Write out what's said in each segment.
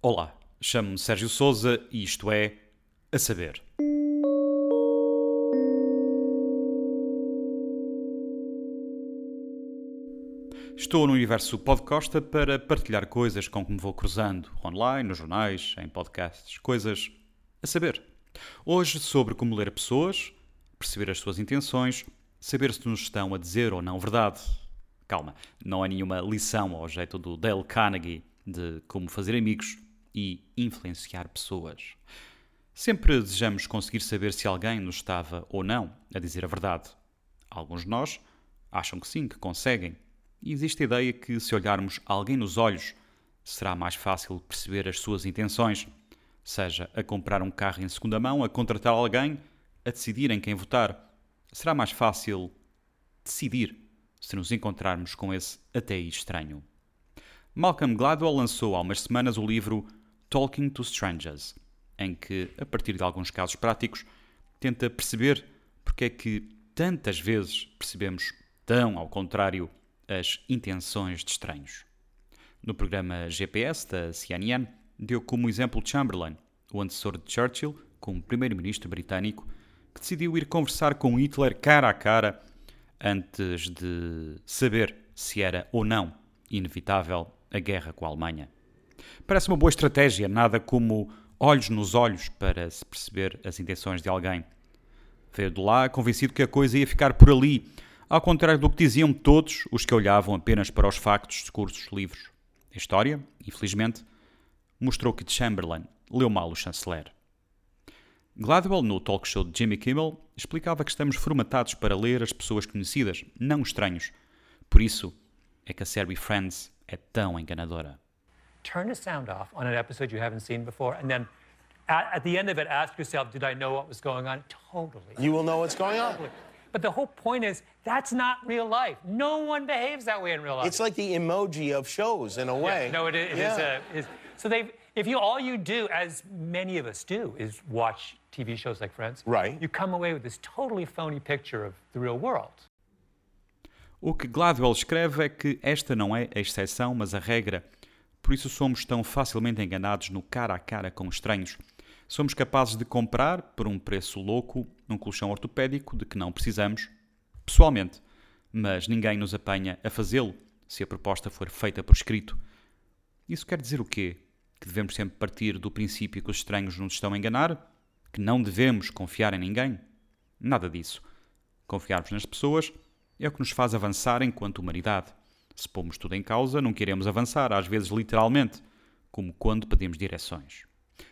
Olá, chamo-me Sérgio Souza e isto é A Saber. Estou no universo Podcosta para partilhar coisas com que me vou cruzando, online, nos jornais, em podcasts, coisas a saber. Hoje sobre como ler pessoas, perceber as suas intenções, saber se nos estão a dizer ou não verdade. Calma, não é nenhuma lição ao jeito do Dale Carnegie de como fazer amigos e influenciar pessoas. Sempre desejamos conseguir saber se alguém nos estava ou não a dizer a verdade. Alguns de nós acham que sim, que conseguem. E existe a ideia que, se olharmos alguém nos olhos, será mais fácil perceber as suas intenções, seja a comprar um carro em segunda mão, a contratar alguém, a decidir em quem votar. Será mais fácil decidir se nos encontrarmos com esse até estranho. Malcolm Gladwell lançou há umas semanas o livro Talking to Strangers, em que, a partir de alguns casos práticos, tenta perceber porque é que tantas vezes percebemos tão ao contrário as intenções de estranhos. No programa GPS da CNN, deu como exemplo Chamberlain, o antecessor de Churchill, como primeiro-ministro britânico, que decidiu ir conversar com Hitler cara a cara antes de saber se era ou não inevitável a guerra com a Alemanha. Parece uma boa estratégia, nada como olhos nos olhos para se perceber as intenções de alguém. Veio de lá convencido que a coisa ia ficar por ali, ao contrário do que diziam todos os que olhavam apenas para os factos de cursos livros. A história, infelizmente, mostrou que Chamberlain leu mal o chanceler. Gladwell, no talk show de Jimmy Kimmel, explicava que estamos formatados para ler as pessoas conhecidas, não estranhos. Por isso é que a série Friends é tão enganadora. Turn the sound off on an episode you haven't seen before, and then at, at, the end of it, ask yourself, did I know what was going on? Totally. You will know what's going on. But the whole point is, that's not real life. No one behaves that way in real life. It's like the emoji of shows in a way. Yeah, no, it, is- it is. Yeah. Uh, is so they, if you all you do, as many of us do, is watch TV shows like Friends. Right. You come away with this totally phony picture of the real world. O que Gladwell escreve é que esta não é a exceção, mas a regra. Por isso somos tão facilmente enganados no cara a cara com estranhos. Somos capazes de comprar, por um preço louco, um colchão ortopédico de que não precisamos, pessoalmente, mas ninguém nos apanha a fazê-lo se a proposta for feita por escrito. Isso quer dizer o quê? Que devemos sempre partir do princípio que os estranhos nos estão a enganar? Que não devemos confiar em ninguém? Nada disso. Confiarmos nas pessoas é o que nos faz avançar enquanto humanidade. Se pomos tudo em causa, não queremos avançar, às vezes literalmente, como quando pedimos direções.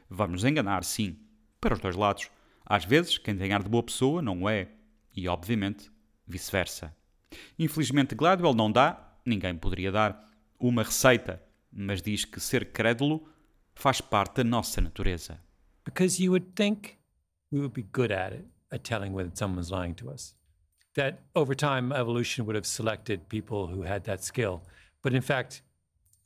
Vamos enganar, sim, para os dois lados. Às vezes, quem tem ar de boa pessoa não é, e obviamente, vice-versa. Infelizmente, Gladwell não dá, ninguém poderia dar, uma receita, mas diz que ser crédulo faz parte da nossa natureza. Because you would think we would be good at it, at telling when someone's lying to us. That over time, evolution would have selected people who had that skill. But in fact,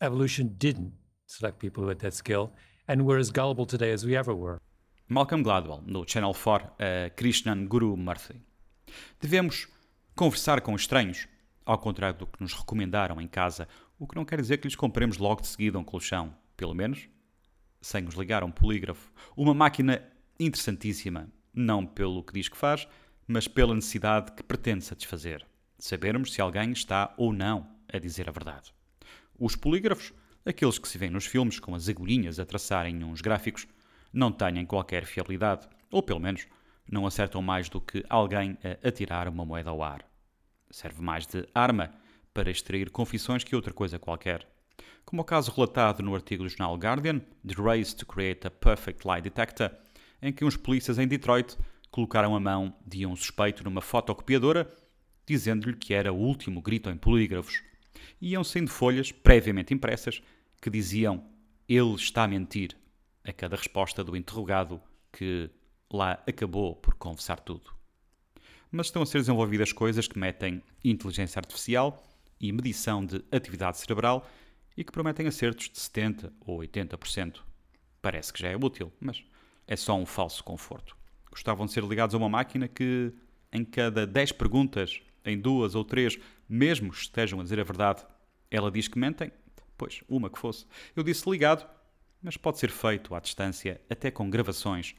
evolution didn't select people who had that skill, and we're as gullible today as we ever were. Malcolm Gladwell, no Channel 4, a Krishnan Guru Murthy. Devemos conversar com estranhos, ao contrário do que nos recomendaram em casa, o que não quer dizer que lhes compremos logo de seguida um colchão, pelo menos sem nos ligar a um polígrafo. Uma máquina interessantíssima, não pelo que diz que faz, mas pela necessidade que pretende satisfazer. Sabermos se alguém está ou não a dizer a verdade. Os polígrafos, aqueles que se vêem nos filmes com as agulhinhas a traçarem uns gráficos, não têm qualquer fiabilidade, ou pelo menos não acertam mais do que alguém a atirar uma moeda ao ar. Serve mais de arma para extrair confissões que outra coisa qualquer. Como o caso relatado no artigo do jornal Guardian, The Race to Create a Perfect Lie Detector, em que uns polícias em Detroit colocaram a mão de um suspeito numa fotocopiadora, dizendo-lhe que era o último grito em polígrafos. Iam sendo folhas previamente impressas que diziam ele está a mentir a cada resposta do interrogado que lá acabou por confessar tudo. Mas estão a ser desenvolvidas coisas que metem inteligência artificial e medição de atividade cerebral e que prometem acertos de 70% ou 80%. Parece que já é útil, mas é só um falso conforto. Gostavam de ser ligados a uma máquina que, em cada 10 perguntas, em duas ou três, mesmo estejam a dizer a verdade, ela diz que mentem? Pois, uma que fosse. Eu disse ligado mas pode ser feito à distância até com gravações,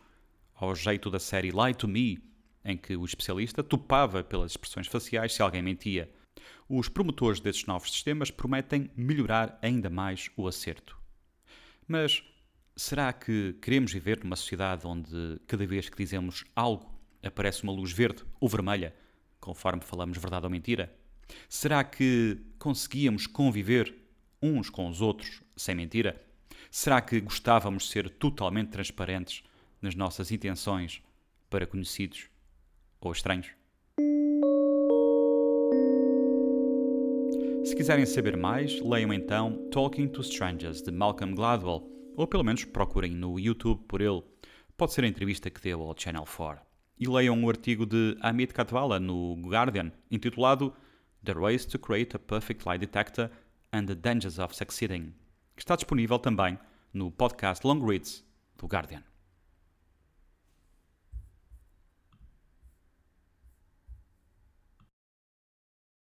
ao jeito da série Lie to Me, em que o especialista topava pelas expressões faciais se alguém mentia. Os promotores destes novos sistemas prometem melhorar ainda mais o acerto. Mas será que queremos viver numa sociedade onde cada vez que dizemos algo aparece uma luz verde ou vermelha, conforme falamos verdade ou mentira? Será que conseguíamos conviver uns com os outros sem mentira? Será que gostávamos de ser totalmente transparentes nas nossas intenções para conhecidos ou estranhos? Se quiserem saber mais, leiam então Talking to Strangers de Malcolm Gladwell, ou pelo menos procurem no YouTube por ele. Pode ser a entrevista que deu ao Channel 4. E leiam o artigo de Amit Katwala no Guardian, intitulado The Race to Create a Perfect Lie Detector and the Dangers of Succeeding, que está disponível também no podcast Long Reads do Guardian.